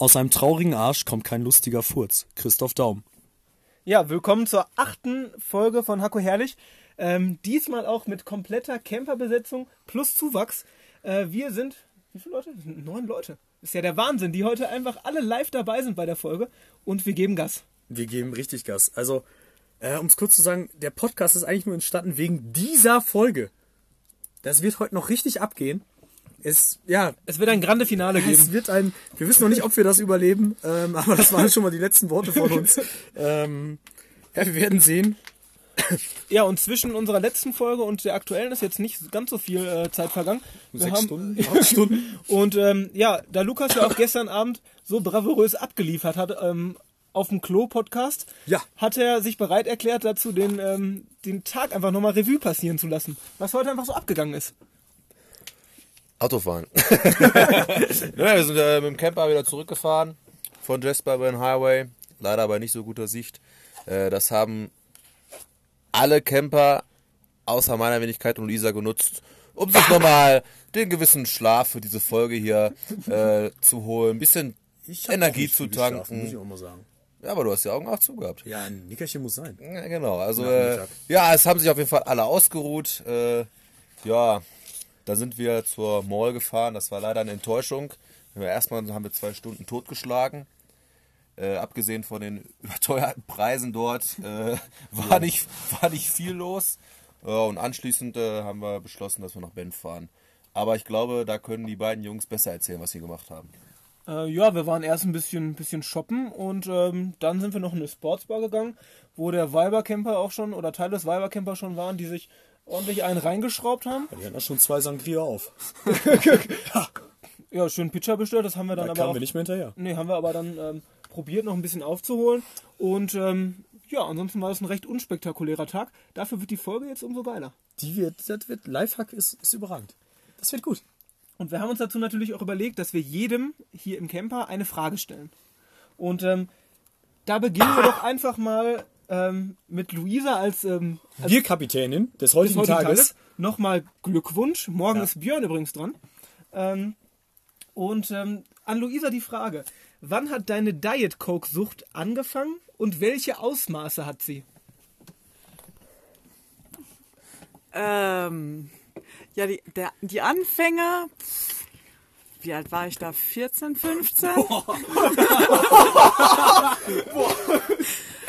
Aus einem traurigen Arsch kommt kein lustiger Furz. Christoph Daum. Ja, willkommen zur achten Folge von Hacko Herrlich. Ähm, diesmal auch mit kompletter Camperbesetzung plus Zuwachs. Äh, wir sind, wie viele Leute? Neun Leute. ist ja der Wahnsinn, die heute einfach alle live dabei sind bei der Folge. Und wir geben Gas. Wir geben richtig Gas. Also, äh, um es kurz zu sagen, der Podcast ist eigentlich nur entstanden wegen dieser Folge. Das wird heute noch richtig abgehen. Es, ja, Es wird ein grande Finale es geben. wird ein, wir wissen noch nicht, ob wir das überleben, ähm, aber das waren schon mal die letzten Worte von uns. Ähm, ja, wir werden sehen. Ja, und zwischen unserer letzten Folge und der aktuellen ist jetzt nicht ganz so viel äh, Zeit vergangen. Wir Sechs haben- Stunden? Acht Stunden? Und ähm, ja, da Lukas ja auch gestern Abend so bravourös abgeliefert hat ähm, auf dem Klo-Podcast, Ja. hat er sich bereit erklärt dazu, den, ähm, den Tag einfach nochmal Revue passieren zu lassen. Was heute einfach so abgegangen ist. Autofahren. ja, wir sind äh, mit dem Camper wieder zurückgefahren von Jasper über den Highway. Leider bei nicht so guter Sicht. Äh, das haben alle Camper außer meiner Wenigkeit und Lisa genutzt, um sich nochmal den gewissen Schlaf für diese Folge hier äh, zu holen. Ein bisschen Energie zu geschlafen, muss ich tanken. auch mal sagen. Ja, aber du hast die Augen auch zugehabt. Ja, ein Nickerchen muss sein. Ja, genau. Also äh, ja, es haben sich auf jeden Fall alle ausgeruht. Äh, ja, da sind wir zur Mall gefahren. Das war leider eine Enttäuschung. Ja, Erstmal haben wir zwei Stunden totgeschlagen. Äh, abgesehen von den überteuerten Preisen dort äh, war, nicht, war nicht viel los. Ja, und anschließend äh, haben wir beschlossen, dass wir nach Bend fahren. Aber ich glaube, da können die beiden Jungs besser erzählen, was sie gemacht haben. Äh, ja, wir waren erst ein bisschen, bisschen shoppen und ähm, dann sind wir noch in eine Sportsbar gegangen, wo der Weibercamper auch schon oder Teile des Weibercamper schon waren, die sich ordentlich einen reingeschraubt haben. Die hatten da schon zwei Sangria auf. Ja, schön Pitcher bestellt, das haben wir dann Da aber kamen auch wir nicht mehr hinterher. Nee, haben wir aber dann ähm, probiert, noch ein bisschen aufzuholen. Und ähm, ja, ansonsten war es ein recht unspektakulärer Tag. Dafür wird die Folge jetzt umso geiler. Die wird, das wird, Lifehack ist, ist überragend. Das wird gut. Und wir haben uns dazu natürlich auch überlegt, dass wir jedem hier im Camper eine Frage stellen. Und ähm, da beginnen wir doch einfach mal ähm, mit Luisa als, ähm, als Bierkapitänin des heutigen heutigen Tages. Tages. Nochmal Glückwunsch. Morgen Ja. ist Björn übrigens dran. Ähm, und ähm, an Luisa die Frage. Wann hat deine Diet Coke Sucht angefangen und welche Ausmaße hat sie? Ähm, ja, die, der, die Anfänger, pff, wie alt war ich da? 14, 15?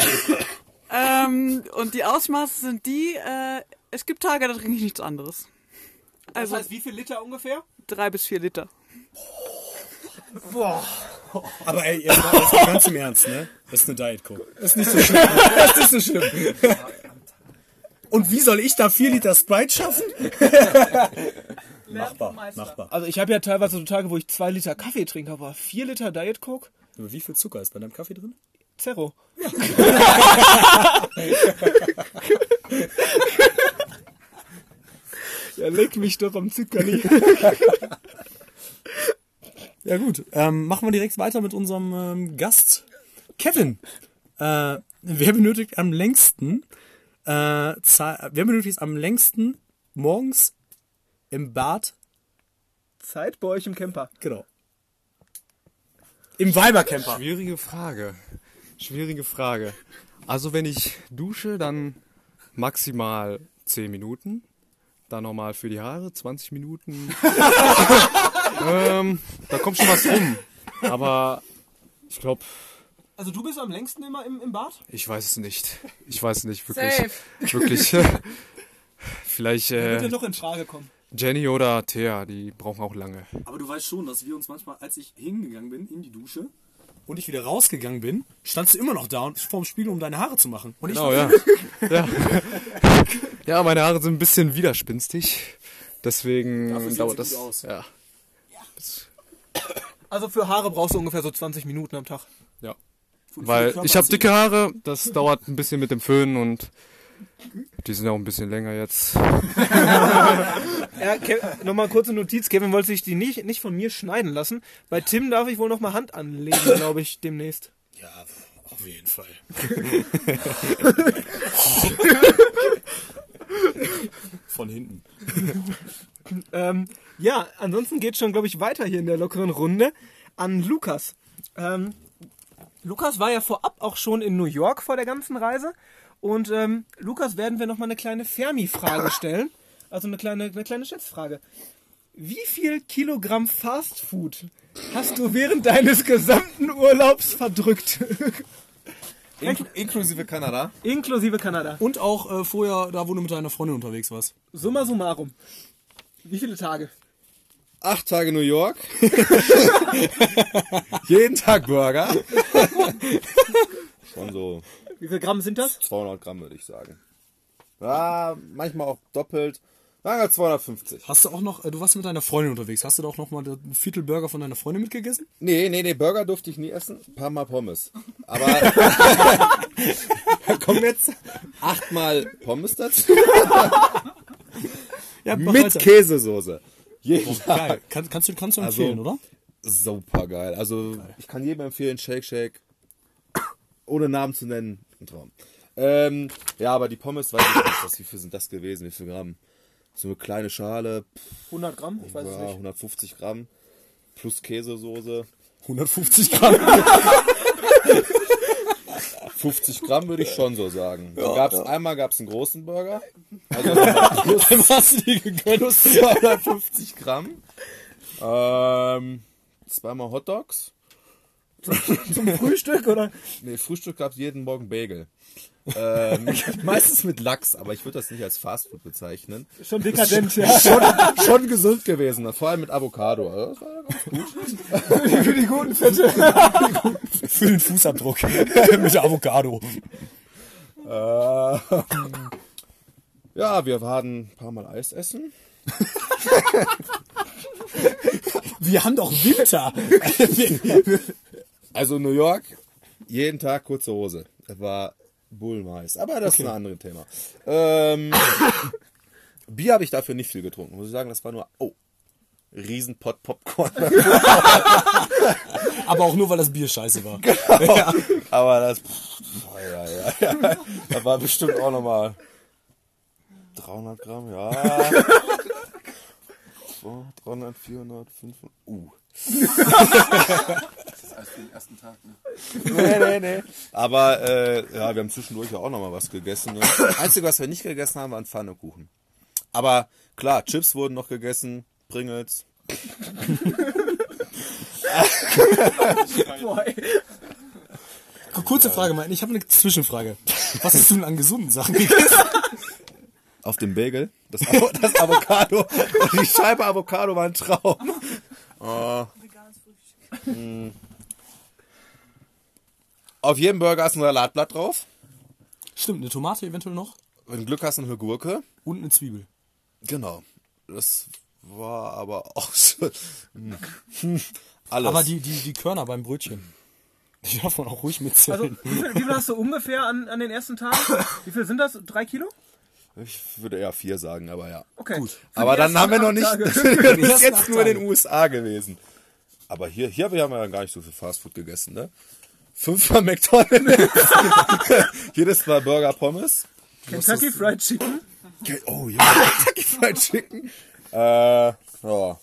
ähm, und die Ausmaße sind die, äh, es gibt Tage, da trinke ich nichts anderes. Also wie viel Liter ungefähr? drei bis vier Liter. Aber ey, jetzt mal, jetzt mal ganz im Ernst, ne? Das ist eine Diet Coke. Das ist nicht so schlimm. Das ist nicht so schlimm. Und wie soll ich da vier Liter Sprite schaffen? machbar, machbar. Also ich habe ja teilweise so Tage, wo ich zwei Liter Kaffee trinke, aber vier Liter Diet Coke? Aber wie viel Zucker ist bei deinem Kaffee drin? Zero. Ja, leck mich doch am Zuckerli. Ja gut, ähm, machen wir direkt weiter mit unserem ähm, Gast Kevin. Äh, wer benötigt am längsten, äh, wer benötigt am längsten morgens im Bad? Zeit bei euch im Camper. Genau. Im Weibercamper. Schwierige Frage. Schwierige Frage. Also wenn ich dusche, dann maximal 10 Minuten. Dann nochmal für die Haare 20 Minuten. ähm, da kommt schon was rum. Aber ich glaube, Also du bist am längsten immer im, im Bad? ich weiß es nicht. Ich weiß es nicht wirklich. Safe. Wirklich. Vielleicht Wird ja äh, doch in Frage kommen. Jenny oder Thea, die brauchen auch lange. Aber du weißt schon, dass wir uns manchmal, als ich hingegangen bin in die Dusche und ich wieder rausgegangen bin, standst du immer noch da und vorm Spiegel, um deine Haare zu machen. Und ich Genau, ja. ja. Ja, meine Haare sind ein bisschen widerspinstig. Deswegen dauert das. aus. Ja. Also für Haare brauchst du ungefähr so 20 Minuten am Tag. Ja. für Weil ich habe dicke Haare, das dauert ein bisschen mit dem Föhn und die sind auch ein bisschen länger jetzt. Ja, nochmal kurze Notiz. Kevin wollte sich die nicht, nicht von mir schneiden lassen. Bei Tim darf ich wohl noch mal Hand anlegen, glaube ich, demnächst. Ja, auf jeden Fall. Von hinten. Ähm, ja, ansonsten geht schon, glaube ich, weiter hier in der lockeren Runde an Lukas. Ähm, Lukas war ja vorab auch schon in New York vor der ganzen Reise. Und ähm, Lukas werden wir nochmal eine kleine Fermi-Frage stellen. Also eine kleine, eine kleine Schätzfrage. Wie viel Kilogramm Fastfood hast du während deines gesamten Urlaubs verdrückt? In inklusive Kanada. Inklusive Kanada. Und auch äh, vorher, da wo du mit deiner Freundin unterwegs warst. Summa summarum. Wie viele Tage? Acht Tage New York. Jeden Tag Burger. Schon so Wie viel Gramm sind das? 200 Gramm, würde ich sagen. Ja, manchmal auch doppelt. Sagen wir 250. Hast du auch noch, äh, du warst mit deiner Freundin unterwegs, hast du da auch noch mal den Viertelburger von deiner Freundin mitgegessen? Nee, nee, nee, Burger durfte ich nie essen. Ein paar Mal Pommes. Aber da kommen jetzt achtmal Pommes dazu. Ja, Mit weiter. Käsesoße. Jeden Tag. Geil. Kann, kannst du, kannst du Also- empfehlen, oder? Super geil. Also ich kann jedem empfehlen, Shake Shake. Ohne Namen zu nennen. Ein Traum. Ähm, ja, aber die Pommes, weiß ich nicht, was, wie viel sind das gewesen? Wie viel Gramm? So eine kleine Schale, 100 Gramm? Ich weiß ja, es nicht. 150 Gramm. Plus Käsesoße. 150 Gramm. 50 Gramm würde ich schon so sagen. Dann gab's, Einmal gab es einen großen Burger. Also Dann hast du die gegönnt. plus 250 Gramm. Ähm, zweimal Hot Dogs. Zum Frühstück oder? Nee, Frühstück gab es jeden Morgen Bagel. Ähm, meistens mit Lachs, aber ich würde das nicht als Fastfood bezeichnen. Schon dekadent, ja. Schon, schon gesund gewesen, vor allem mit Avocado. Also das war ganz gut. Für die guten Fette. Für den Fußabdruck. mit Avocado. Ähm, ja, wir waren ein paar Mal Eis essen. Wir haben doch Winter. Also New York, jeden Tag kurze Hose. Das war Bullmais. Aber das ist ein anderes Thema. Ähm, Bier habe ich dafür nicht viel getrunken. Muss ich sagen, das war nur, oh, Riesenpott Popcorn. Aber auch nur, weil das Bier scheiße war. Aber das, pff, oh, ja, ja, ja, das war bestimmt auch nochmal 300 Gramm, ja. So, 300, 400, 500, uh. Nee, nee, nee. Aber äh, ja, wir haben zwischendurch ja auch nochmal was gegessen. Ne? Einzige, was wir nicht gegessen haben, waren Pfannekuchen. Aber klar, Chips wurden noch gegessen, Pringles. Kurze Frage, mein. Ich habe eine Zwischenfrage. Was hast du denn an gesunden Sachen gegessen? Auf dem Bagel, das, Avo das Avocado, die Scheibe Avocado war ein Traum. Oh. Mm. Auf jedem Burger ist ein Salatblatt drauf. Stimmt, eine Tomate eventuell noch Wenn du Glück hast, eine Gurke. und eine Zwiebel. Genau. Das war aber auch so. Hm. Alles. Aber die, die, die Körner beim Brötchen. Die darf man auch ruhig Also, mitzählen. wie viel, wie viel hast du ungefähr an, an den ersten Tagen? Wie viel sind das? Drei Kilo? ich würde eher vier sagen, aber ja. Okay. Gut. Aber dann haben wir noch nicht. Ist ersten jetzt nur in den. USA gewesen. Aber hier, hier haben wir ja gar nicht so viel Fastfood gegessen, ne? Fünfmal McDonald's. Jedes Mal Burger Pommes. Kentucky Fried Chicken. Oh ja, Kentucky Fried Chicken. Äh, ja,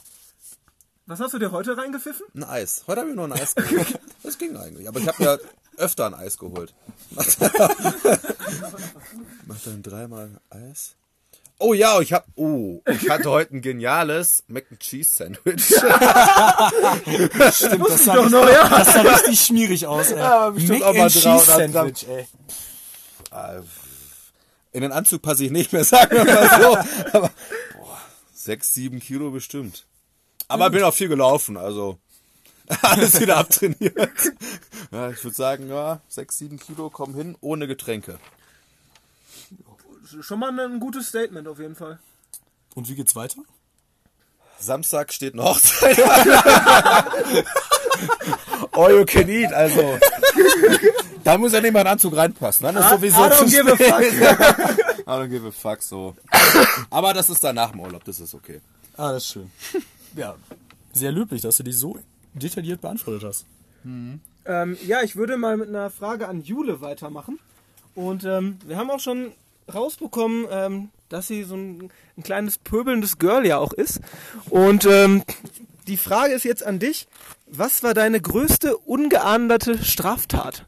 Was hast du dir heute reingepfiffen? ein Eis. Heute habe ich noch ein Eis geholt. Das ging eigentlich. Aber ich habe ja öfter ein Eis geholt. Macht dann dreimal Eis. Oh ja, ich hab, oh, ich hatte heute ein geniales Mac and Cheese Sandwich. Stimmt, das sah, Doch noch, ja. das sah richtig schmierig aus, ey. aber bestimmt Mac and Cheese 300 Gramm. Sandwich, ey. In den Anzug passe ich nicht mehr, sagen wir mal so. Aber, boah, sechs, sieben Kilo bestimmt. Aber bin auch viel gelaufen, also alles wieder abtrainiert. Ja, ich würde sagen, ja, sechs, sieben Kilo kommen hin ohne Getränke. Schon mal ein gutes Statement auf jeden Fall. Und wie geht's weiter? Samstag steht eine Hochzeit. All you can eat, also. Da muss ja nicht mal ein Anzug reinpassen. Dann ist sowieso I don't give a spät. I don't give a fuck, so. Aber das ist danach im Urlaub, das ist okay. Ah, das ist schön. Ja, sehr löblich, dass du die so detailliert beantwortet hast. Ähm, ja, ich würde mal mit einer Frage an Jule weitermachen. Und ähm, wir haben auch schon rausbekommen, ähm, dass sie so ein, ein kleines pöbelndes Girl ja auch ist. Und ähm, die Frage ist jetzt an dich. Was war deine größte ungeahndete Straftat?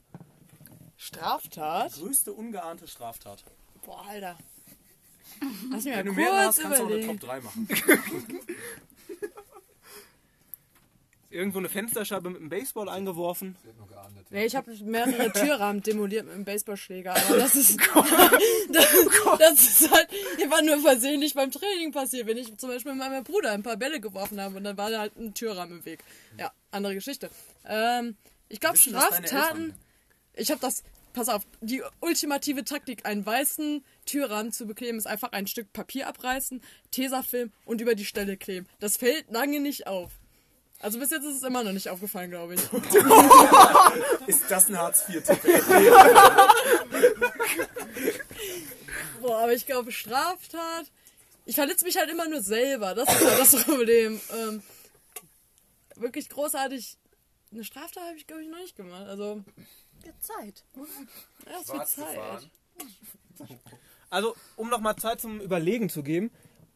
Straftat? Größte ungeahnte Straftat. Boah, Alter. Lass mich mal Wenn du kurz hast, kannst du auch eine. Top 3 machen. Irgendwo eine Fensterscheibe mit einem Baseball eingeworfen. Nee, ich habe mehrere Türrahmen demoliert mit einem Baseballschläger, aber das ist, das, das ist halt immer nur versehentlich beim Training passiert, wenn ich zum Beispiel mit meinem Bruder ein paar Bälle geworfen habe und dann war da halt ein Türrahmen im Weg. Ja, andere Geschichte. Ähm, ich glaube Straftaten. Ich habe das. Pass auf, die ultimative Taktik, einen weißen Türrahmen zu bekleben, ist einfach ein Stück Papier abreißen, Tesafilm und über die Stelle kleben. Das fällt lange nicht auf. Also bis jetzt ist es immer noch nicht aufgefallen, glaube ich. Ist das ein Hartz-IV-Tipp? Boah, aber ich glaube, Straftat. Ich verletze mich halt immer nur selber. Das ist halt das Problem. Ähm, wirklich großartig. Eine Straftat habe ich, glaube ich, noch nicht gemacht. Also, Ja, Zeit. ja, es wird Zeit. Also, um nochmal Zeit zum Überlegen zu geben.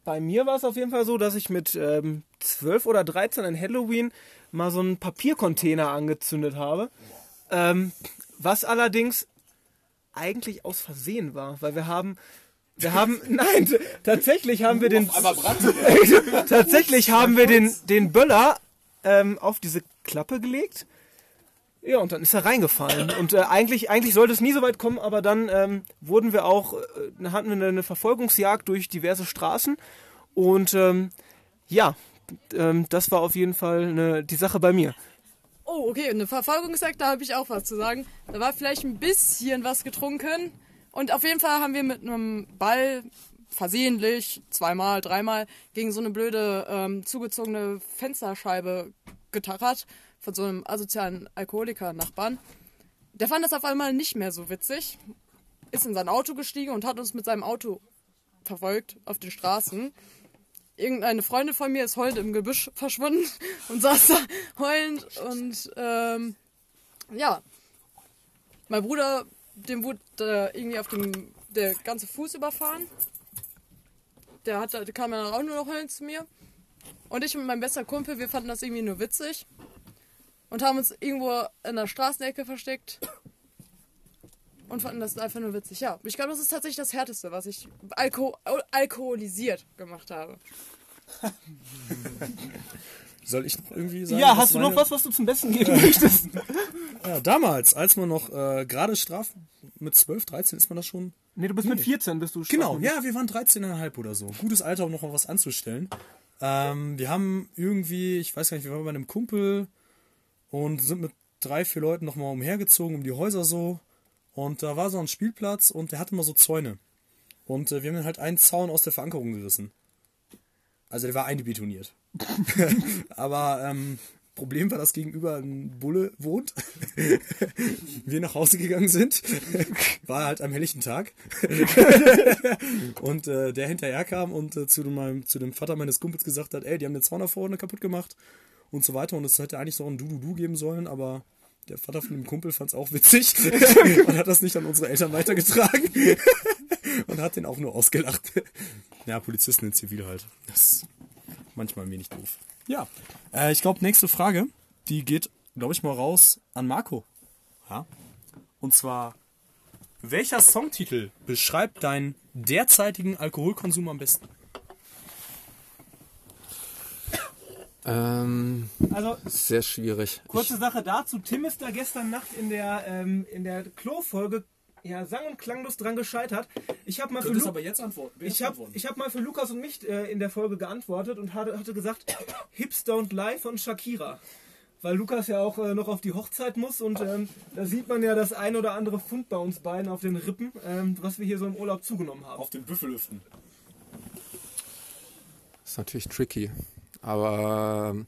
Bei mir war es auf jeden Fall so, dass ich mit ähm, 12 oder 13 an Halloween mal so einen Papiercontainer angezündet habe. Ähm, was allerdings eigentlich aus Versehen war, weil wir haben, wir haben, nein, tatsächlich haben wir den, tatsächlich haben wir den, den Böller ähm, auf diese Klappe gelegt. Ja, und dann ist er reingefallen. Und äh, eigentlich, eigentlich sollte es nie so weit kommen, aber dann ähm, wurden wir auch, äh, hatten wir eine Verfolgungsjagd durch diverse Straßen. Und ähm, ja, ähm, das war auf jeden Fall eine, die Sache bei mir. Oh, okay, eine Verfolgungsjagd, da habe ich auch was zu sagen. Da war vielleicht ein bisschen was getrunken. Und auf jeden Fall haben wir mit einem Ball versehentlich zweimal, dreimal gegen so eine blöde ähm, zugezogene Fensterscheibe getarrt von so einem asozialen Alkoholiker-Nachbarn. Der fand das auf einmal nicht mehr so witzig, ist in sein Auto gestiegen und hat uns mit seinem Auto verfolgt auf den Straßen. Irgendeine Freundin von mir ist heulend im Gebüsch verschwunden und saß da heulend und ähm, ja, mein Bruder, dem wurde äh, irgendwie auf dem der ganze Fuß überfahren. Der, hat, der kam dann auch nur noch heulend zu mir. Und ich und mein bester Kumpel, wir fanden das irgendwie nur witzig. Und haben uns irgendwo in der Straßenecke versteckt. Und fanden das einfach nur witzig. Ja, ich glaube, das ist tatsächlich das Härteste, was ich alko al alkoholisiert gemacht habe. Soll ich noch irgendwie sagen? Ja, hast du noch was, was du zum Besten geben möchtest? Ja, damals, als man noch äh, gerade Straf mit 12, 13 ist man das schon. nee, du bist mit 14, bist du Genau, strafmündig. ja, wir waren 13,5 oder so. Gutes Alter, um noch mal was anzustellen. Ähm, wir haben irgendwie, ich weiß gar nicht, wir waren bei einem Kumpel und sind mit drei, vier Leuten noch mal umhergezogen um die Häuser so. Und da war so ein Spielplatz und der hatte mal so Zäune. Und äh, wir haben halt einen Zaun aus der Verankerung gerissen. Also der war einbetoniert. Aber ähm, Problem war, dass gegenüber ein Bulle wohnt. wir nach Hause gegangen sind. War halt am helllichen Tag. und äh, der hinterher kam und äh, zu, meinem, zu dem Vater meines Kumpels gesagt hat, ey, die haben den Zaun da vorne kaputt gemacht und so weiter. Und es hätte eigentlich so ein Du-Du-Du geben sollen, aber der Vater von dem Kumpel fand es auch witzig und hat das nicht an unsere Eltern weitergetragen und hat den auch nur ausgelacht. Ja, Polizisten in Zivil halt. Das ist manchmal ein wenig doof. Ja, äh, ich glaube, nächste Frage, die geht, glaube ich, mal raus an Marco. Ja. Und zwar, welcher Songtitel beschreibt deinen derzeitigen Alkoholkonsum am besten? Ähm, Also, sehr schwierig. kurze Sache dazu. Tim ist da gestern Nacht in der, ähm, in der Klo-Folge ja, sang- und klanglos dran gescheitert. Ich habe mal für Lu- jetzt antworten. Ich habe ich hab mal für Lukas und mich äh, in der Folge geantwortet und hatte, hatte gesagt, Hips Don't Lie von Shakira. Weil Lukas ja auch äh, noch auf die Hochzeit muss und ähm, da sieht man ja das ein oder andere Pfund bei uns beiden auf den Rippen, ähm, was wir hier so im Urlaub zugenommen haben. Auf den Büffellüften. Ist natürlich tricky. Aber ähm,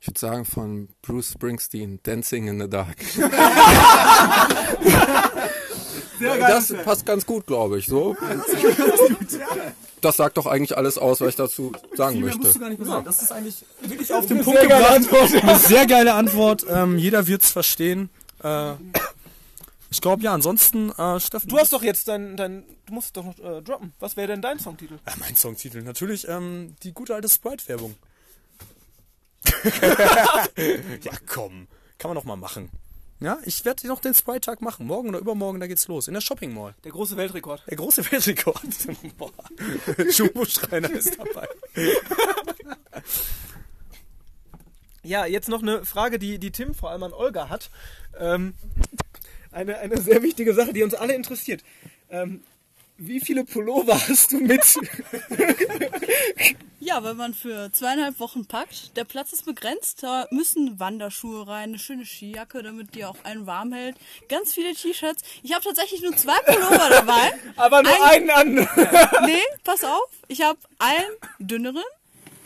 ich würde sagen von Bruce Springsteen, Dancing in the Dark. das passt ganz gut, glaube ich. So. Das sagt doch eigentlich alles aus, was ich dazu sagen Viel mehr musst du möchte. gar nicht mehr sagen. Das ist eigentlich wirklich auf den Punkt gebracht. Eine sehr geile Antwort. Ähm, jeder wird es verstehen. Äh, ich glaube, ja, ansonsten, äh, Steffen. Du hast doch jetzt dein, dein du musst doch noch äh, droppen. Was wäre denn dein Songtitel? Ja, mein Songtitel. Natürlich ähm, die gute alte Sprite-Werbung. ja, komm. Kann man doch mal machen. Ja, ich werde noch den Sprite-Tag machen. Morgen oder übermorgen, da geht's los. In der Shopping Mall. Der große Weltrekord. Der große Weltrekord. Boah. Jumbo Schreiner ist dabei. Ja, jetzt noch eine Frage, die, die Tim vor allem an Olga hat. Ähm, eine, eine sehr wichtige Sache, die uns alle interessiert. Ähm, wie viele Pullover hast du mit? Ja, wenn man für zweieinhalb Wochen packt, der Platz ist begrenzt, da müssen Wanderschuhe rein, eine schöne Skijacke, damit die auch einen warm hält, ganz viele T-Shirts. Ich habe tatsächlich nur zwei Pullover dabei. Aber nur Ein- einen an. Nee, pass auf, ich habe einen dünneren,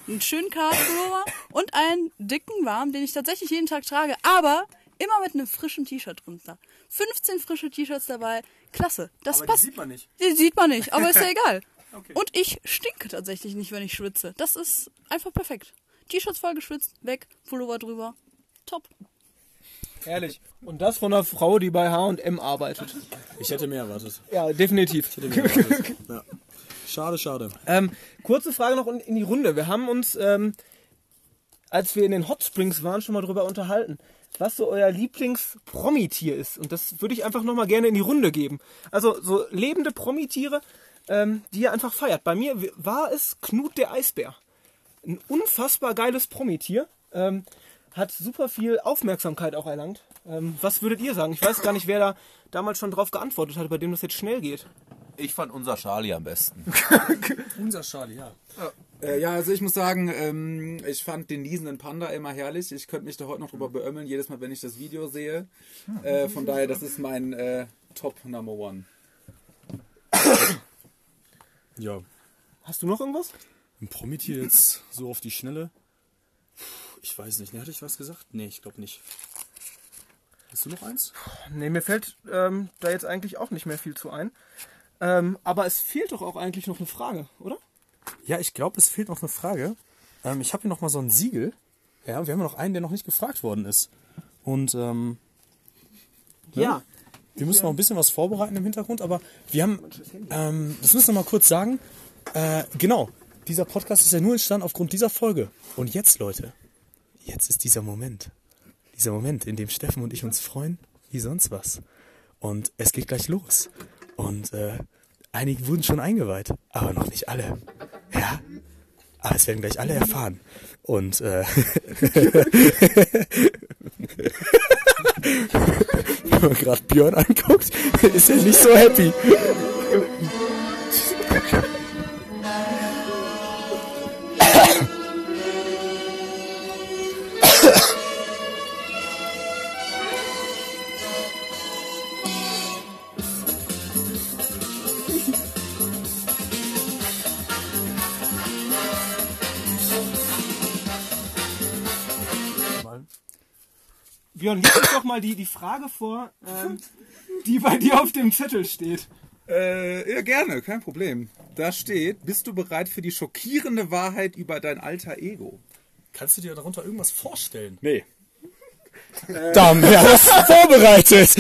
einen schönen Kartpullover und einen dicken warm, den ich tatsächlich jeden Tag trage, aber immer mit einem frischen T-Shirt drunter. 15 frische T-Shirts dabei, klasse. Das Aber die passt. sieht man nicht. Die sieht man nicht, aber ist ja egal. Und ich stinke tatsächlich nicht, wenn ich schwitze. Das ist einfach perfekt. T-Shirts voll geschwitzt, weg, Pullover drüber. Top. Herrlich. Und das von einer Frau, die bei H&M arbeitet. Ich hätte mehr erwartet. Ja, definitiv. Hätte mehr erwartet. Ja. Schade, schade. Ähm, kurze Frage noch in, in die Runde. Wir haben uns, ähm, als wir in den Hot Springs waren, schon mal drüber unterhalten, was so euer Lieblings-Promi-Tier ist. Und das würde ich einfach nochmal gerne in die Runde geben. Also so lebende Promitiere, ähm, die ihr einfach feiert. Bei mir war es Knut der Eisbär. Ein unfassbar geiles Promitier. Ähm, hat super viel Aufmerksamkeit auch erlangt. Ähm, was würdet ihr sagen? Ich weiß gar nicht, wer da damals schon drauf geantwortet hat, bei dem das jetzt schnell geht. Ich fand unser Charlie am besten. Unser Charlie, ja. Äh, ja, also ich muss sagen, ähm, ich fand den niesenden Panda immer herrlich. Ich könnte mich da heute noch drüber beömmeln, jedes Mal, wenn ich das Video sehe. Äh, von daher, das ist mein äh, Top Number One. Ja. Hast du noch irgendwas? Ein Promitier jetzt so auf die Schnelle? Ich weiß nicht. Ne, hatte ich was gesagt? Nee, ich glaube nicht. Hast du noch eins? Nee, mir fällt ähm, da jetzt eigentlich auch nicht mehr viel zu ein. Ähm, aber es fehlt doch auch eigentlich noch eine Frage, oder? Ja, ich glaube, es fehlt noch eine Frage. Ähm, ich habe hier noch mal so ein Siegel. Ja, wir haben ja noch einen, der noch nicht gefragt worden ist. Und ähm, Ja. wir müssen noch ein bisschen was vorbereiten im Hintergrund, aber wir haben, ähm, das müssen wir mal kurz sagen. Äh, genau, dieser Podcast ist ja nur entstanden aufgrund dieser Folge. Und jetzt, Leute, jetzt ist dieser Moment. Dieser Moment, in dem Steffen und ich uns freuen, wie sonst was. Und es geht gleich los. Und äh, einige wurden schon eingeweiht, aber noch nicht alle. Ja, aber es werden gleich alle erfahren. Und äh, wenn man gerade Björn anguckt, ist er nicht so happy. Björn, lies uns doch mal die, die Frage vor, ähm, die bei dir auf dem Zettel steht. Äh, ja, gerne, kein Problem. Da steht, bist du bereit für die schockierende Wahrheit über dein alter Ego? Kannst du dir darunter irgendwas vorstellen? Nee. Dann wäre das vorbereitet.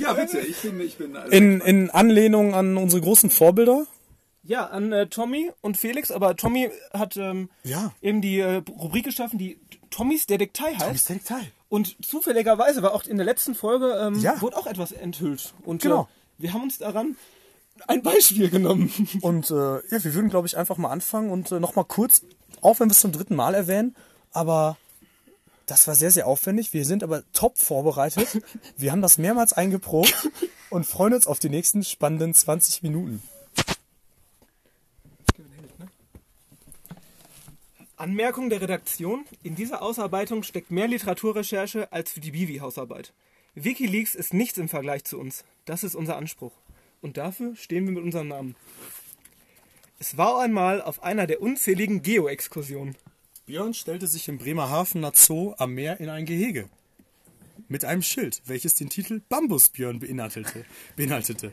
Ja, bitte, ich bin, ich bin also, In, in Anlehnung an unsere großen Vorbilder. Ja, an äh, Tommy und Felix, aber Tommy hat ähm, Ja. eben die äh, Rubrik geschaffen, die Tommys Detektei heißt. Detail. Und zufälligerweise war auch in der letzten Folge ähm, Ja. wurde auch etwas enthüllt. Und Genau. äh, wir haben uns daran ein Beispiel genommen. Und äh, ja, wir würden, glaube ich, einfach mal anfangen und äh, nochmal kurz, auch wenn wir es zum dritten Mal erwähnen, aber das war sehr, sehr aufwendig. Wir sind aber top vorbereitet. Wir haben das mehrmals eingeprobt und freuen uns auf die nächsten spannenden 20 Minuten. Anmerkung der Redaktion. In dieser Ausarbeitung steckt mehr Literaturrecherche als für die Bivi-Hausarbeit. Wikileaks ist nichts im Vergleich zu uns. Das ist unser Anspruch. Und dafür stehen wir mit unserem Namen. Es war einmal auf einer der unzähligen Geo-Exkursionen. Björn stellte sich im Bremerhavener Zoo am Meer in ein Gehege. Mit einem Schild, welches den Titel Bambusbjörn beinhaltete. beinhaltete.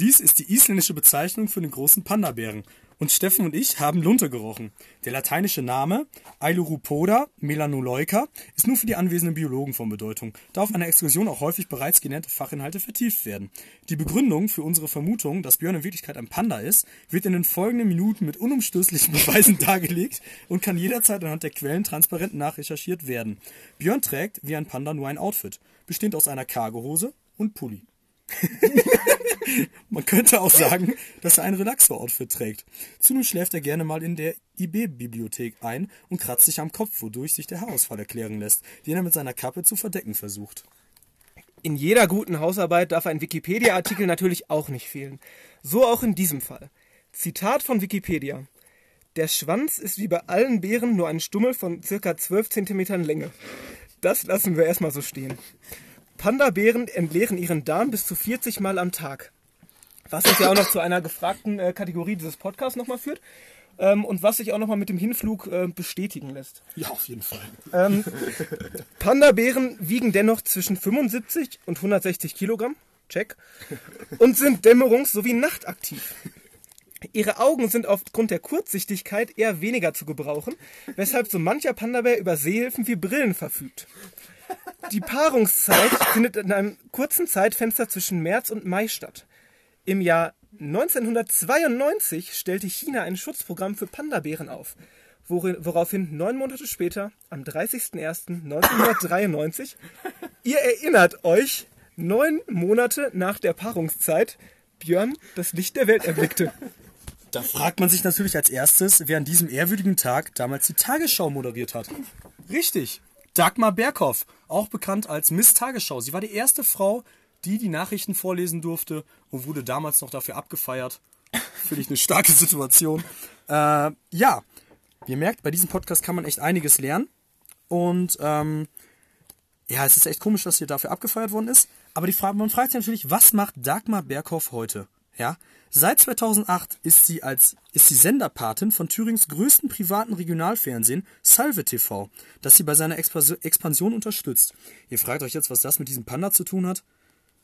Dies ist die isländische Bezeichnung für den großen Panda-Bären. Und Steffen und ich haben Lunte gerochen. Der lateinische Name Ailuropoda melanoloica ist nur für die anwesenden Biologen von Bedeutung, da auf einer Exkursion auch häufig bereits genannte Fachinhalte vertieft werden. Die Begründung für unsere Vermutung, dass Björn in Wirklichkeit ein Panda ist, wird in den folgenden Minuten mit unumstößlichen Beweisen dargelegt und kann jederzeit anhand der Quellen transparent nachrecherchiert werden. Björn trägt wie ein Panda nur ein Outfit, bestehend aus einer Cargohose und Pulli. Man könnte auch sagen, dass er ein Relaxo-Outfit trägt. Zudem schläft er gerne mal in der IB-Bibliothek ein und kratzt sich am Kopf, wodurch sich der Haarausfall erklären lässt, den er mit seiner Kappe zu verdecken versucht. In jeder guten Hausarbeit darf ein Wikipedia-Artikel natürlich auch nicht fehlen. So auch in diesem Fall. Zitat von Wikipedia. Der Schwanz ist wie bei allen Bären nur ein Stummel von circa 12 cm Länge. Das lassen wir erstmal so stehen. Panda-Bären entleeren ihren Darm bis zu 40 Mal am Tag. Was uns ja auch noch zu einer gefragten äh, Kategorie dieses Podcasts nochmal führt. Ähm, und was sich auch nochmal mit dem Hinflug äh, bestätigen lässt. Ja, auf jeden Fall. Ähm, Panda-Bären wiegen dennoch zwischen 75 und 160 Kilogramm. Check. Und sind dämmerungs- sowie nachtaktiv. Ihre Augen sind aufgrund der Kurzsichtigkeit eher weniger zu gebrauchen, weshalb so mancher Panda-Bär über Sehhilfen wie Brillen verfügt. Die Paarungszeit findet in einem kurzen Zeitfenster zwischen März und Mai statt. Im Jahr 1992 stellte China ein Schutzprogramm für Panda-Bären auf, woraufhin neun Monate später, am 30.01.1993, ihr erinnert euch, neun Monate nach der Paarungszeit, Björn das Licht der Welt erblickte. Da fragt man sich natürlich als erstes, wer an diesem ehrwürdigen Tag damals die Tagesschau moderiert hat. Richtig, Dagmar Berghoff, auch bekannt als Miss Tagesschau. Sie war die erste Frau, die die Nachrichten vorlesen durfte und wurde damals noch dafür abgefeiert. Finde ich eine starke Situation. Äh, ja, ihr merkt, bei diesem Podcast kann man echt einiges lernen. Und ähm, ja, es ist echt komisch, dass hier dafür abgefeiert worden ist. Aber die Frage, man fragt sich natürlich, was macht Dagmar Berghoff heute? Ja, seit 2008 ist sie als ist sie Senderpatin von Thürings größten privaten Regionalfernsehen Salve TV, das sie bei seiner Expansion unterstützt. Ihr fragt euch jetzt, was das mit diesem Panda zu tun hat?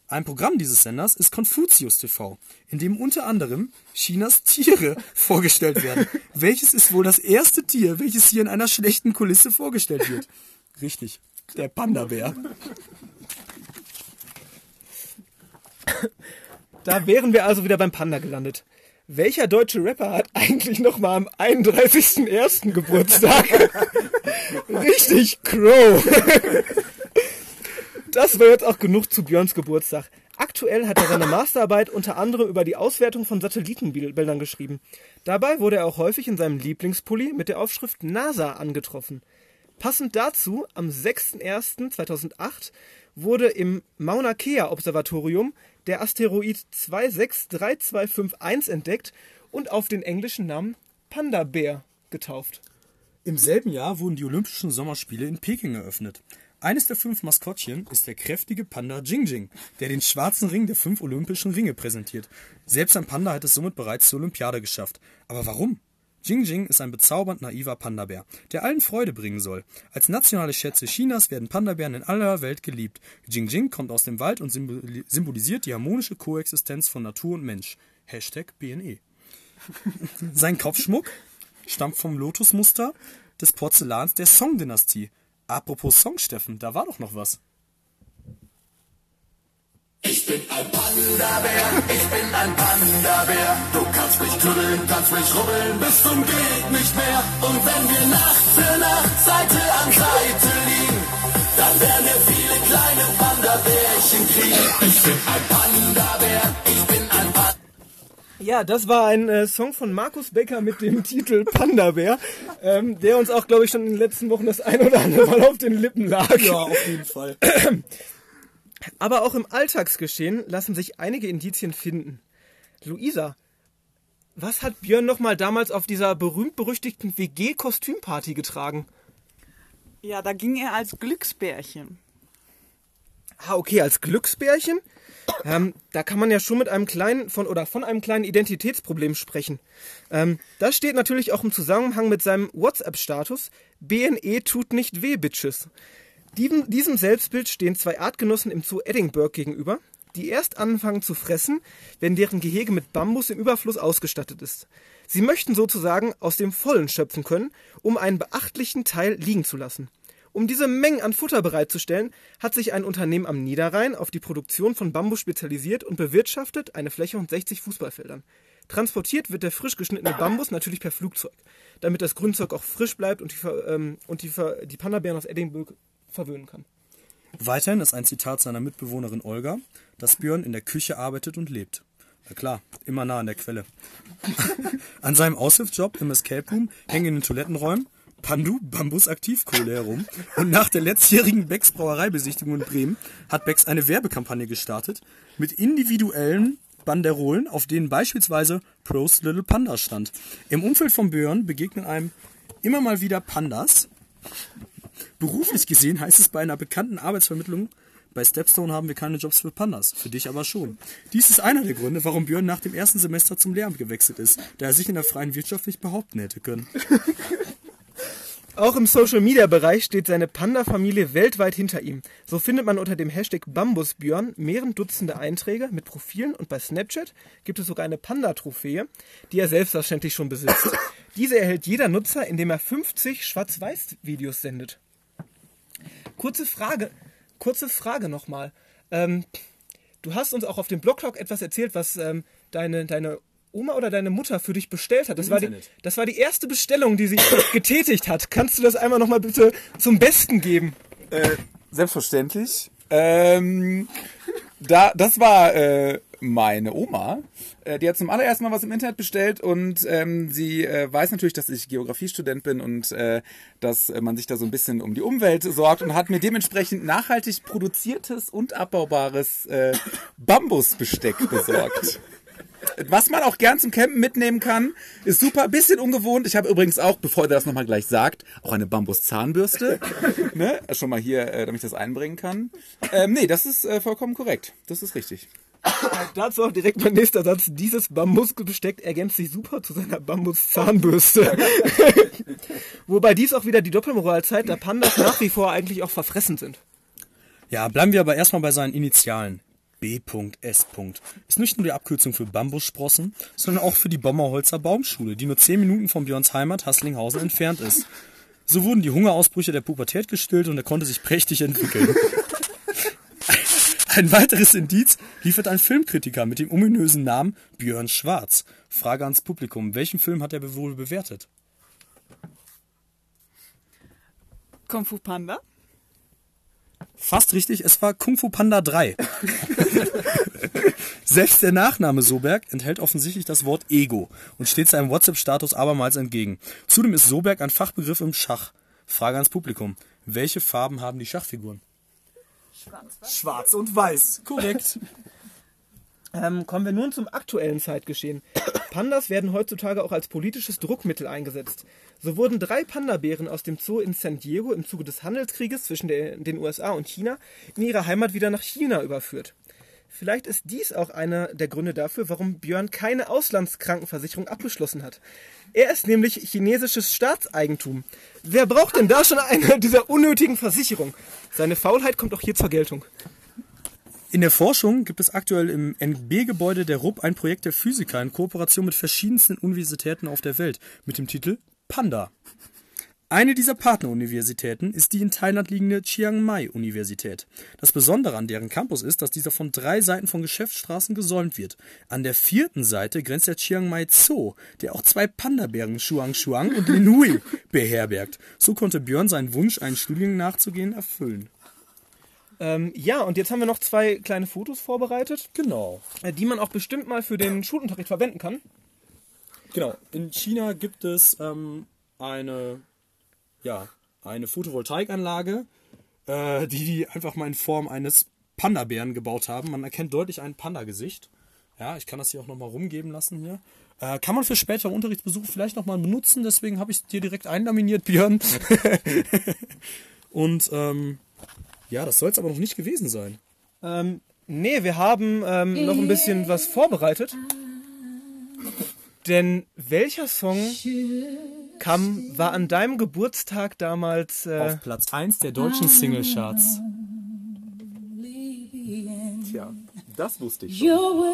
Ein Programm dieses Senders ist Confucius TV, in dem unter anderem Chinas Tiere vorgestellt werden. Welches ist wohl das erste Tier, welches hier in einer schlechten Kulisse vorgestellt wird? Richtig, der Panda-Bär. Da wären wir also wieder beim Panda gelandet. Welcher deutsche Rapper hat eigentlich noch mal am 31.01. Geburtstag? Richtig, Crow. Das war jetzt auch genug zu Björns Geburtstag. Aktuell hat er seine Masterarbeit unter anderem über die Auswertung von Satellitenbildern geschrieben. Dabei wurde er auch häufig in seinem Lieblingspulli mit der Aufschrift NASA angetroffen. Passend dazu, am 6.01.2008 wurde im Mauna Kea Observatorium der Asteroid 263251 entdeckt und auf den englischen Namen Panda Bear getauft. Im selben Jahr wurden die Olympischen Sommerspiele in Peking eröffnet. Eines der fünf Maskottchen ist der kräftige Panda Jingjing, der den schwarzen Ring der fünf olympischen Ringe präsentiert. Selbst ein Panda hat es somit bereits zur Olympiade geschafft. Aber warum? Jingjing ist ein bezaubernd naiver Panda-Bär, der allen Freude bringen soll. Als nationale Schätze Chinas werden Panda-Bären in aller Welt geliebt. Jingjing kommt aus dem Wald und symboli- symbolisiert die harmonische Koexistenz von Natur und Mensch. Hashtag BNE. Sein Kopfschmuck stammt vom Lotusmuster des Porzellans der Song-Dynastie. Apropos Song, Steffen, da war doch noch was. Ich bin ein Panda-Bär, ich bin ein Panda-Bär. Du kannst mich knuddeln, kannst mich rubbeln, bis zum geht nicht mehr. Und wenn wir Nacht für Nacht Seite an Seite liegen, dann werden wir viele kleine Panda-Bärchen kriegen. Ich bin ein Panda-Bär, ich bin ein Panda Ja, das war ein äh, Song von Markus Becker mit dem Titel Panda Bär, ähm, der uns auch, glaube ich, schon in den letzten Wochen das ein oder andere Mal auf den Lippen lag. Ja, auf jeden Fall. Aber auch im Alltagsgeschehen lassen sich einige Indizien finden. Luisa, was hat Björn nochmal damals auf dieser berühmt-berüchtigten WG-Kostümparty getragen? Ja, da ging er als Glücksbärchen. Ah, okay, als Glücksbärchen? Ähm, da kann man ja schon mit einem kleinen von oder von einem kleinen Identitätsproblem sprechen. Ähm, das steht natürlich auch im Zusammenhang mit seinem WhatsApp-Status BNE tut nicht weh, Bitches. Diesem, diesem Selbstbild stehen zwei Artgenossen im Zoo Edinburgh gegenüber. Die erst anfangen zu fressen, wenn deren Gehege mit Bambus im Überfluss ausgestattet ist. Sie möchten sozusagen aus dem Vollen schöpfen können, um einen beachtlichen Teil liegen zu lassen. Um diese Mengen an Futter bereitzustellen, hat sich ein Unternehmen am Niederrhein auf die Produktion von Bambus spezialisiert und bewirtschaftet eine Fläche von 60 Fußballfeldern. Transportiert wird der frisch geschnittene Bambus natürlich per Flugzeug, damit das Grünzeug auch frisch bleibt und die, ähm, und die, die Panda-Bären aus Edinburgh verwöhnen kann. Weiterhin ist ein Zitat seiner Mitbewohnerin Olga, dass Björn in der Küche arbeitet und lebt. Na klar, immer nah an der Quelle. an seinem Aushilfsjob im Escape Room hängen in den Toilettenräumen Pandu Bambus Aktivkohle herum und nach der letztjährigen Becks Brauereibesichtigung in Bremen hat Becks eine Werbekampagne gestartet mit individuellen Banderolen, auf denen beispielsweise Pros Little Panda stand. Im Umfeld von Björn begegnen einem immer mal wieder Pandas, Beruflich gesehen heißt es bei einer bekannten Arbeitsvermittlung, bei Stepstone haben wir keine Jobs für Pandas, für dich aber schon. Dies ist einer der Gründe, warum Björn nach dem ersten Semester zum Lehramt gewechselt ist, da er sich in der freien Wirtschaft nicht behaupten hätte können. Auch im Social-Media-Bereich steht seine Panda-Familie weltweit hinter ihm. So findet man unter dem Hashtag Bambusbjörn mehrere Dutzende Einträge mit Profilen und bei Snapchat gibt es sogar eine Panda-Trophäe, die er selbstverständlich schon besitzt. Diese erhält jeder Nutzer, indem er 50 Schwarz-Weiß-Videos sendet. Kurze Frage, kurze Frage nochmal. Ähm, du hast uns auch auf dem Blogtalk etwas erzählt, was ähm, deine, deine Oma oder deine Mutter für dich bestellt hat. Das war, die, das war die erste Bestellung, die sie getätigt hat. Kannst du das einmal nochmal bitte zum Besten geben? Äh, selbstverständlich. Ähm, da, das war äh, meine Oma. Äh, die hat zum allerersten Mal was im Internet bestellt und ähm, sie äh, weiß natürlich, dass ich Geografiestudent bin und äh, dass äh, man sich da so ein bisschen um die Umwelt sorgt und hat mir dementsprechend nachhaltig produziertes und abbaubares äh, Bambusbesteck besorgt. Was man auch gern zum Campen mitnehmen kann, ist super, bisschen ungewohnt. Ich habe übrigens auch, bevor ihr das nochmal gleich sagt, auch eine Bambuszahnbürste. ne? Schon mal hier, äh, damit ich das einbringen kann. Ähm, nee, das ist äh, vollkommen korrekt. Das ist richtig. Dazu auch direkt mein nächster Satz. Dieses Bambusbesteck ergänzt sich super zu seiner Bambuszahnbürste. Wobei dies auch wieder die Doppelmoral zeigt, da Pandas nach wie vor eigentlich auch verfressen sind. Ja, bleiben wir aber erstmal bei seinen Initialen. B.S. Ist nicht nur die Abkürzung für Bambussprossen, sondern auch für die Bommerholzer Baumschule, die nur 10 Minuten von Björns Heimat Hasslinghausen entfernt ist. So wurden die Hungerausbrüche der Pubertät gestillt und er konnte sich prächtig entwickeln. Ein weiteres Indiz liefert ein Filmkritiker mit dem ominösen Namen Björn Schwarz. Frage ans Publikum, welchen Film hat er wohl bewertet? Kung Fu Panda? Fast richtig, es war Kung Fu Panda 3. Selbst der Nachname Soberg enthält offensichtlich das Wort Ego und steht seinem WhatsApp-Status abermals entgegen. Zudem ist Soberg ein Fachbegriff im Schach. Frage ans Publikum. Welche Farben haben die Schachfiguren? Schwarz und weiß. Korrekt. Ähm, kommen wir nun zum aktuellen Zeitgeschehen. Pandas werden heutzutage auch als politisches Druckmittel eingesetzt. So wurden drei Panda-Bären aus dem Zoo in San Diego im Zuge des Handelskrieges zwischen den USA und China in ihre Heimat wieder nach China überführt. Vielleicht ist dies auch einer der Gründe dafür, warum Björn keine Auslandskrankenversicherung abgeschlossen hat. Er ist nämlich chinesisches Staatseigentum. Wer braucht denn da schon eine dieser unnötigen Versicherungen? Seine Faulheit kommt auch hier zur Geltung. In der Forschung gibt es aktuell im NB-Gebäude der RUB ein Projekt der Physiker in Kooperation mit verschiedensten Universitäten auf der Welt mit dem Titel Panda. Eine dieser Partneruniversitäten ist die in Thailand liegende Chiang Mai Universität. Das Besondere an deren Campus ist, dass dieser von drei Seiten von Geschäftsstraßen gesäumt wird. An der vierten Seite grenzt der Chiang Mai Zoo, der auch zwei Panda-Bären Shuang Shuang und Lin Hui beherbergt. So konnte Björn seinen Wunsch, einen Studiengang nachzugehen, erfüllen. Ähm, ja, und jetzt haben wir noch zwei kleine Fotos vorbereitet, Genau. äh, die man auch bestimmt mal für den Schulunterricht verwenden kann. Genau. In China gibt es ähm, eine, ja, eine Photovoltaikanlage, äh, die die einfach mal in Form eines Panda-Bären gebaut haben. Man erkennt deutlich ein Panda-Gesicht. Ja, ich kann das hier auch nochmal rumgeben lassen hier. Äh, kann man für spätere Unterrichtsbesuche vielleicht nochmal benutzen, deswegen habe ich dir direkt einlaminiert, Björn. Und ähm, ja, das soll es aber noch nicht gewesen sein. Ähm, nee, wir haben ähm, noch ein bisschen was vorbereitet. Denn welcher Song kam, war an deinem Geburtstag damals äh, Auf Platz 1 der deutschen Singlecharts. Tja, Das wusste ich schon. your way.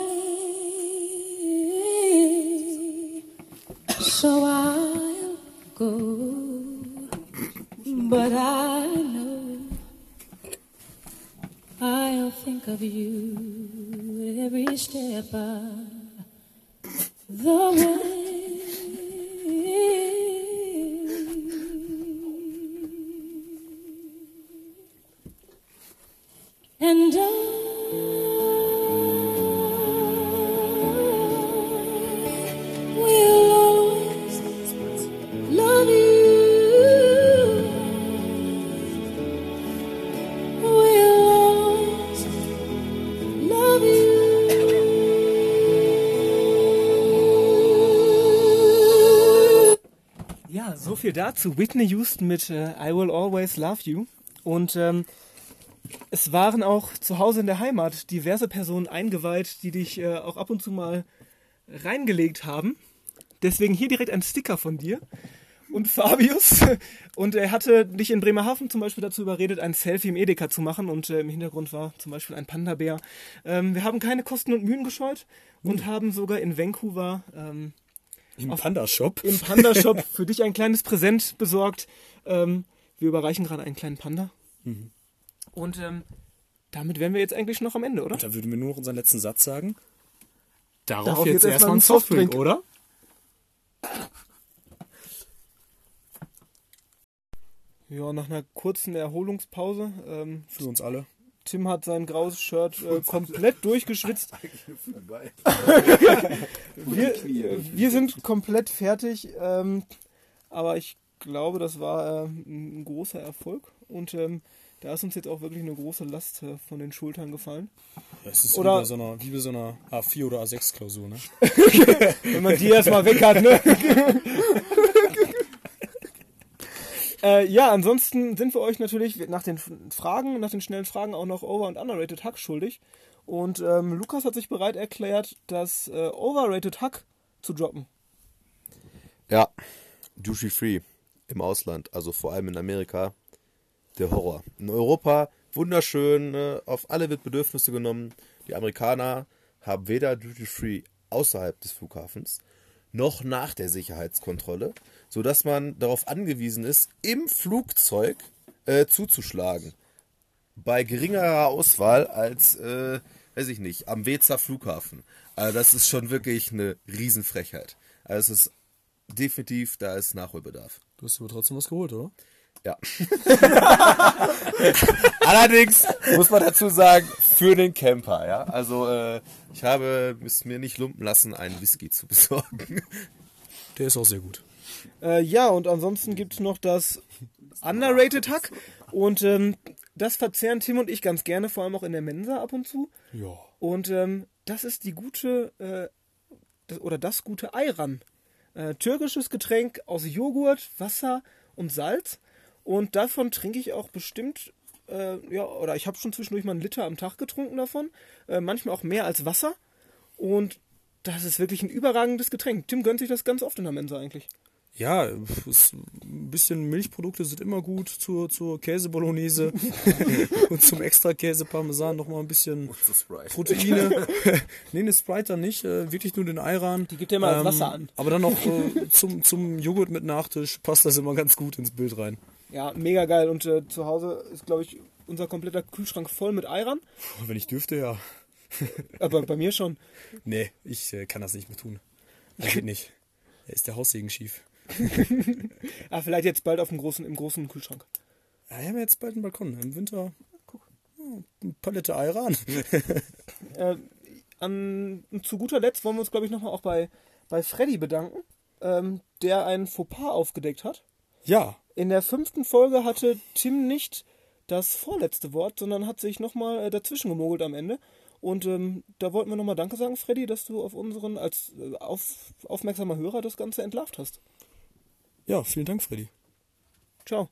So I'll go. But I know I'll think of you every step of the way. You. Ja, so viel dazu. Whitney Houston mit äh, I Will Always Love You. Und ähm, es waren auch zu Hause in der Heimat diverse Personen eingeweiht, die dich äh, auch ab und zu mal reingelegt haben. Deswegen hier direkt ein Sticker von dir. Und Fabius. Und er hatte dich in Bremerhaven zum Beispiel dazu überredet, ein Selfie im Edeka zu machen. Und äh, im Hintergrund war zum Beispiel ein Panda-Bär. Ähm, wir haben keine Kosten und Mühen gescheut und haben sogar in Vancouver ähm, Im Panda-Shop. im Panda-Shop für dich ein kleines Präsent besorgt. Ähm, wir überreichen gerade einen kleinen Panda. Und ähm, damit wären wir jetzt eigentlich noch am Ende, oder? Da würden wir nur noch unseren letzten Satz sagen. Darauf, Darauf jetzt, jetzt erstmal ein Softdrink. oder? Ja, nach einer kurzen Erholungspause. Ähm, Für uns alle. Tim hat sein graues Shirt äh, komplett durchgeschwitzt. wir, wir sind komplett fertig, ähm, aber ich glaube, das war äh, ein großer Erfolg und ähm, da ist uns jetzt auch wirklich eine große Last äh, von den Schultern gefallen. Es ist Oder- wie bei so einer, wie bei so einer A4 oder A6-Klausur, ne? Wenn man die erstmal weg hat, ne? äh, ja, ansonsten sind wir euch natürlich nach den Fragen, nach den schnellen Fragen auch noch Over- und Underrated Hack schuldig. Und ähm, Lukas hat sich bereit erklärt, das äh, Overrated Hack zu droppen. Ja, Duty Free im Ausland, also vor allem in Amerika, der Horror. In Europa wunderschön, äh, auf alle wird Bedürfnisse genommen. Die Amerikaner haben weder Duty Free außerhalb des Flughafens noch nach der Sicherheitskontrolle, sodass man darauf angewiesen ist, im Flugzeug äh, zuzuschlagen. Bei geringerer Auswahl als, äh, weiß ich nicht, am Wezer Flughafen. Also das ist schon wirklich eine Riesenfrechheit. Also es ist definitiv, da ist Nachholbedarf. Du hast aber trotzdem was geholt, oder? Ja. Allerdings muss man dazu sagen, für den Camper, ja. Also äh, ich habe es mir nicht lumpen lassen, einen Whisky zu besorgen. Der ist auch sehr gut. Äh, ja, und ansonsten gibt es noch das Underrated Hack. Und ähm, das verzehren Tim und ich ganz gerne, vor allem auch in der Mensa ab und zu. Ja. Und ähm, das ist die gute, äh, das, oder das gute Ayran. Äh, türkisches Getränk aus Joghurt, Wasser und Salz. Und davon trinke ich auch bestimmt, äh, ja, oder ich habe schon zwischendurch mal einen Liter am Tag getrunken davon. Äh, manchmal auch mehr als Wasser. Und das ist wirklich ein überragendes Getränk. Tim gönnt sich das ganz oft in der Mensa eigentlich. Ja, es, ein bisschen Milchprodukte sind immer gut zur, zur Käse-Bolognese und zum extra Käse-Parmesan nochmal ein bisschen Proteine. nee, eine Sprite dann nicht, äh, wirklich nur den Ayran. Die gibt ja mal Wasser an. Aber dann noch äh, zum, zum Joghurt mit Nachtisch passt das immer ganz gut ins Bild rein. Ja, mega geil. Und äh, zu Hause ist, glaube ich, unser kompletter Kühlschrank voll mit Ayran. Wenn ich dürfte, ja. Aber bei mir schon. Nee, ich äh, kann das nicht mehr tun. Das geht nicht. Da ist der Haussegen schief. Ah, vielleicht jetzt bald auf dem großen, im großen Kühlschrank. Ja, wir haben jetzt bald einen Balkon. Im Winter, guck, ja, eine Palette Ayran. Äh, an, zu guter Letzt wollen wir uns, glaube ich, nochmal auch bei, bei Freddy bedanken, ähm, der einen Fauxpas aufgedeckt hat. ja, In der fünften Folge hatte Tim nicht das vorletzte Wort, sondern hat sich nochmal äh, dazwischen gemogelt am Ende. Und ähm, da wollten wir nochmal Danke sagen, Freddy, dass du auf unseren, als äh, auf, aufmerksamer Hörer das Ganze entlarvt hast. ja, vielen Dank, Freddy. Ciao.